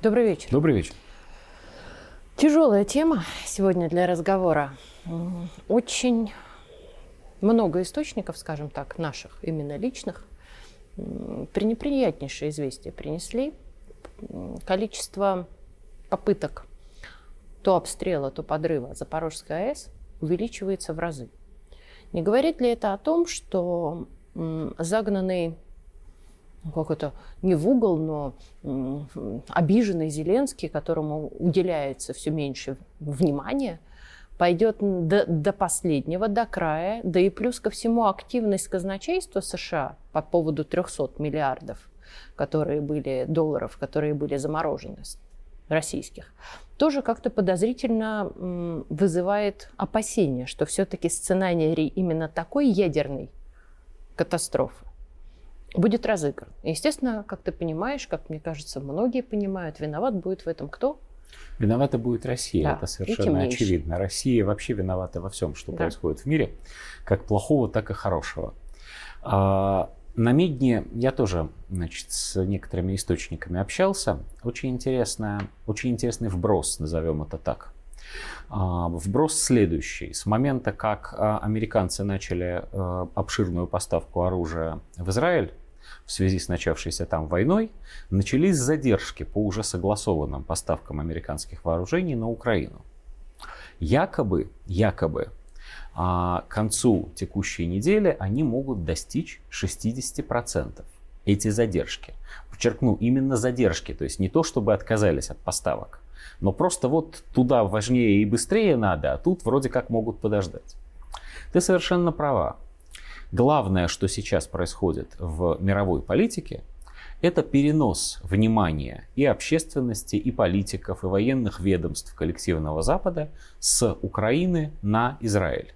Добрый вечер. Добрый вечер. Тяжелая тема сегодня для разговора. Очень много источников, скажем так, наших, именно личных, пренеприятнейшие известия принесли. Количество попыток то обстрела, то подрыва Запорожской АЭС увеличивается в разы. Не говорит ли это о том, что загнанный как это, не в угол, но обиженный Зеленский, которому уделяется все меньше внимания, пойдет до, до последнего, до края, да и плюс ко всему активность казначейства США по поводу 300 миллиардов, которые были долларов, которые были заморожены российских, тоже как-то подозрительно вызывает опасения, что все-таки сценарий именно такой ядерной катастрофы будет разыгран. естественно, как ты понимаешь, как мне кажется, многие понимают, виноват будет в этом кто? Виновата будет Россия, да, это совершенно очевидно. Россия вообще виновата во всем, что да. происходит в мире, как плохого, так и хорошего. А, на Медне я тоже значит, с некоторыми источниками общался. Очень, интересная, очень интересный вброс, назовем это так. А, вброс следующий. С момента, как а, американцы начали а, обширную поставку оружия в Израиль, в связи с начавшейся там войной, начались задержки по уже согласованным поставкам американских вооружений на Украину. Якобы, якобы, к концу текущей недели они могут достичь 60%. Эти задержки. Подчеркну, именно задержки, то есть не то, чтобы отказались от поставок. Но просто вот туда важнее и быстрее надо, а тут вроде как могут подождать. Ты совершенно права. Главное, что сейчас происходит в мировой политике, это перенос внимания и общественности, и политиков, и военных ведомств коллективного Запада с Украины на Израиль.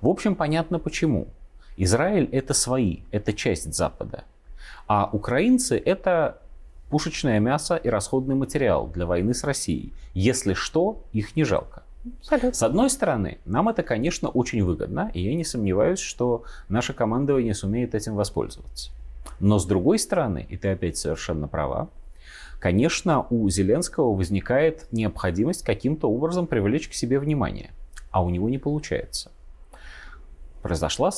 В общем, понятно почему. Израиль это свои, это часть Запада. А украинцы это пушечное мясо и расходный материал для войны с Россией. Если что, их не жалко. Абсолютно. С одной стороны, нам это, конечно, очень выгодно, и я не сомневаюсь, что наше командование сумеет этим воспользоваться. Но с другой стороны, и ты опять совершенно права, конечно, у Зеленского возникает необходимость каким-то образом привлечь к себе внимание, а у него не получается произошла,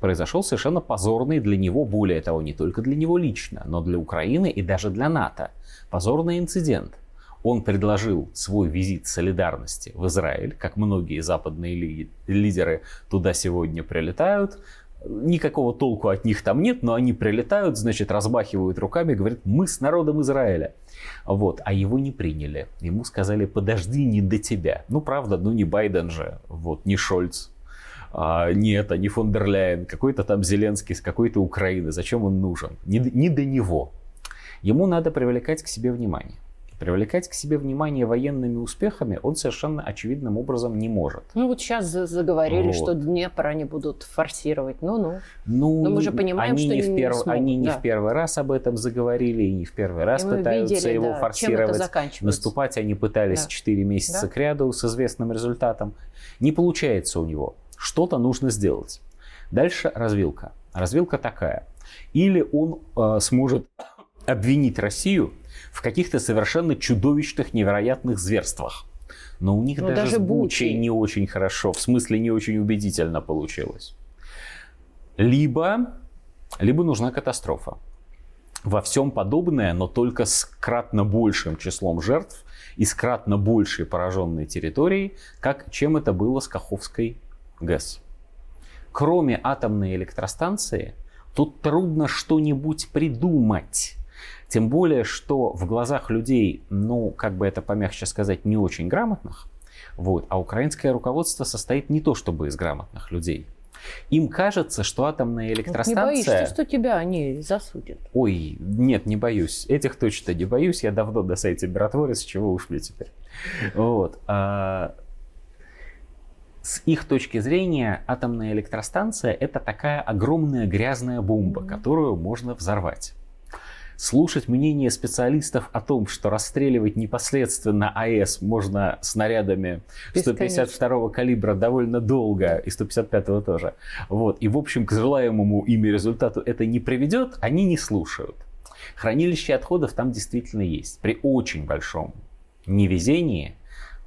произошел совершенно позорный для него, более того, не только для него лично, но для Украины и даже для НАТО, позорный инцидент. Он предложил свой визит солидарности в Израиль, как многие западные лидеры туда сегодня прилетают. Никакого толку от них там нет, но они прилетают, значит, размахивают руками, говорят, мы с народом Израиля. Вот, а его не приняли. Ему сказали, подожди, не до тебя. Ну, правда, ну не Байден же, вот, не Шольц, а, не это, не фон дер Ляйен, какой-то там Зеленский с какой-то Украины, зачем он нужен? Не, не до него. Ему надо привлекать к себе внимание. Привлекать к себе внимание военными успехами он совершенно очевидным образом не может. Ну вот сейчас заговорили, вот. что Днепр они будут форсировать. Ну-ну. Ну, Но мы же понимаем, они что не, в перв... смогут, они да. не в первый раз об этом заговорили, и не в первый раз и пытаются видели, его да, форсировать. Наступать они пытались да. 4 месяца да. к ряду с известным результатом. Не получается у него что-то нужно сделать. Дальше развилка. Развилка такая. Или он э, сможет обвинить Россию в каких-то совершенно чудовищных, невероятных зверствах. Но у них Но даже, даже с Бучей не очень хорошо, в смысле не очень убедительно получилось. Либо, либо нужна катастрофа. Во всем подобное, но только с кратно большим числом жертв и с кратно большей пораженной территорией, как, чем это было с Каховской ГЭС. Кроме атомной электростанции, тут трудно что-нибудь придумать. Тем более, что в глазах людей, ну, как бы это помягче сказать, не очень грамотных, вот, а украинское руководство состоит не то чтобы из грамотных людей. Им кажется, что атомная электростанция... Вот не боишься, что тебя они засудят? Ой, нет, не боюсь. Этих точно не боюсь. Я давно на сайте Миротворец, чего уж мне теперь. Вот. С их точки зрения атомная электростанция это такая огромная грязная бомба, которую можно взорвать. Слушать мнение специалистов о том, что расстреливать непосредственно АЭС можно снарядами 152 калибра довольно долго, и 155 тоже. Вот. И, в общем, к желаемому ими результату это не приведет, они не слушают. Хранилище отходов там действительно есть. При очень большом невезении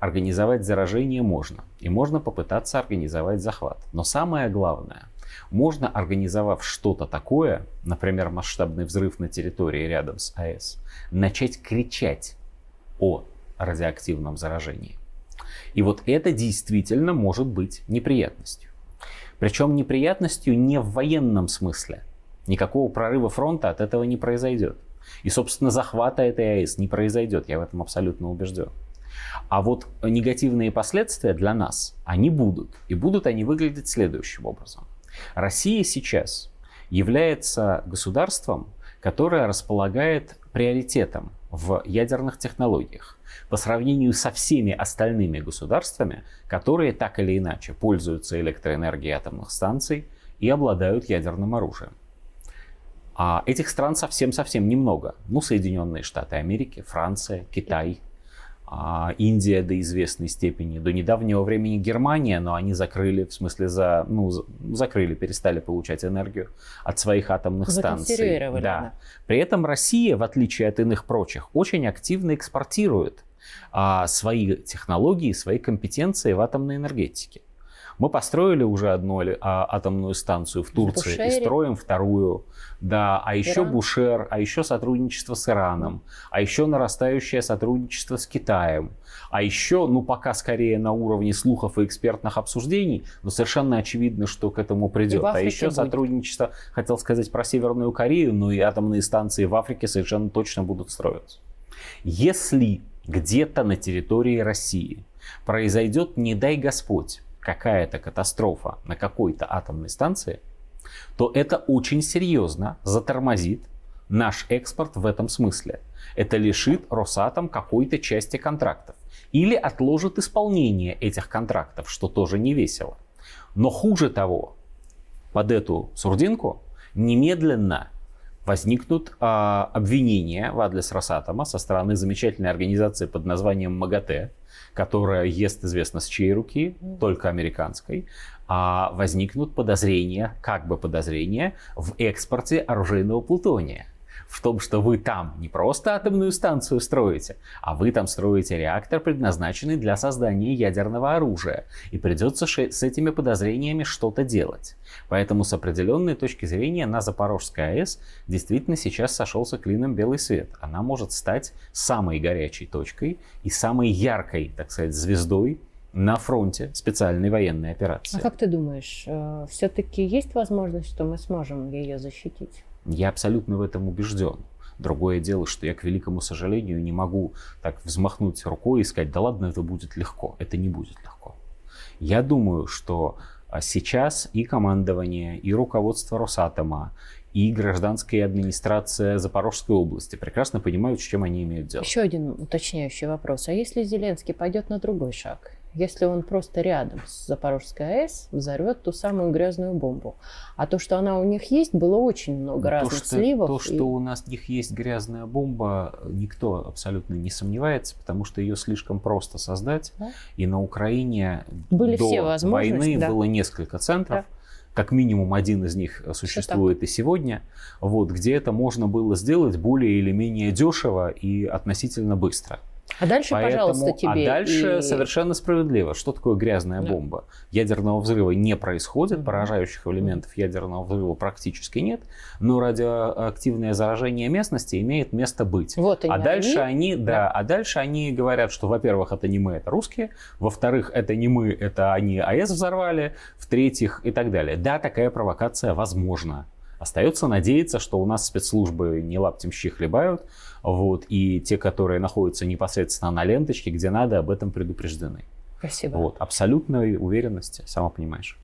организовать заражение можно. И можно попытаться организовать захват. Но самое главное, можно, организовав что-то такое, например, масштабный взрыв на территории рядом с АЭС, начать кричать о радиоактивном заражении. И вот это действительно может быть неприятностью. Причем неприятностью не в военном смысле. Никакого прорыва фронта от этого не произойдет. И, собственно, захвата этой АЭС не произойдет, я в этом абсолютно убежден. А вот негативные последствия для нас, они будут. И будут они выглядеть следующим образом. Россия сейчас является государством, которое располагает приоритетом в ядерных технологиях по сравнению со всеми остальными государствами, которые так или иначе пользуются электроэнергией атомных станций и обладают ядерным оружием. А этих стран совсем-совсем немного. Ну, Соединенные Штаты Америки, Франция, Китай, Индия до известной степени, до недавнего времени Германия, но они закрыли, в смысле, за, ну, закрыли, перестали получать энергию от своих атомных станций. Да. да. При этом Россия, в отличие от иных прочих, очень активно экспортирует а, свои технологии, свои компетенции в атомной энергетике. Мы построили уже одну а, атомную станцию в Турции Бушере. и строим вторую. Да, а еще Иран. Бушер, а еще сотрудничество с Ираном, а еще нарастающее сотрудничество с Китаем. А еще, ну пока скорее на уровне слухов и экспертных обсуждений, но совершенно очевидно, что к этому придет. А еще будет. сотрудничество, хотел сказать про Северную Корею, но и атомные станции в Африке совершенно точно будут строиться. Если где-то на территории России произойдет, не дай Господь, какая-то катастрофа на какой-то атомной станции, то это очень серьезно затормозит наш экспорт в этом смысле. Это лишит Росатом какой-то части контрактов. Или отложит исполнение этих контрактов, что тоже не весело. Но хуже того, под эту сурдинку немедленно возникнут а, обвинения в адрес Росатома со стороны замечательной организации под названием МАГАТЭ, которая ест известно с чьей руки, только американской, а возникнут подозрения, как бы подозрения, в экспорте оружейного плутония в том, что вы там не просто атомную станцию строите, а вы там строите реактор, предназначенный для создания ядерного оружия. И придется с этими подозрениями что-то делать. Поэтому с определенной точки зрения на Запорожской АЭС действительно сейчас сошелся клином белый свет. Она может стать самой горячей точкой и самой яркой, так сказать, звездой на фронте специальной военной операции. А как ты думаешь, э, все-таки есть возможность, что мы сможем ее защитить? Я абсолютно в этом убежден. Другое дело, что я, к великому сожалению, не могу так взмахнуть рукой и сказать, да ладно, это будет легко. Это не будет легко. Я думаю, что а, сейчас и командование, и руководство Росатома, и гражданская администрация Запорожской области прекрасно понимают, с чем они имеют дело. Еще один уточняющий вопрос. А если Зеленский пойдет на другой шаг? Если он просто рядом с Запорожской АЭС взорвет ту самую грязную бомбу. А то, что она у них есть, было очень много то, разных что, сливов. То, что и... у нас них есть грязная бомба, никто абсолютно не сомневается, потому что ее слишком просто создать. Да? И на Украине Были до все войны да. было несколько центров. Да как минимум один из них существует и сегодня, вот, где это можно было сделать более или менее дешево и относительно быстро. А дальше, Поэтому, пожалуйста, тебе. А дальше и... совершенно справедливо. Что такое грязная да. бомба? Ядерного взрыва не происходит, поражающих элементов ядерного взрыва практически нет, но радиоактивное заражение местности имеет место быть. Вот а дальше они, они да, да, а дальше они говорят, что, во-первых, это не мы, это русские, во-вторых, это не мы, это они АЭС взорвали, в-третьих и так далее. Да, такая провокация возможна. Остается надеяться, что у нас спецслужбы не лаптем щи хлебают, вот, и те, которые находятся непосредственно на ленточке, где надо, об этом предупреждены. Спасибо. Вот, абсолютной уверенности, сама понимаешь.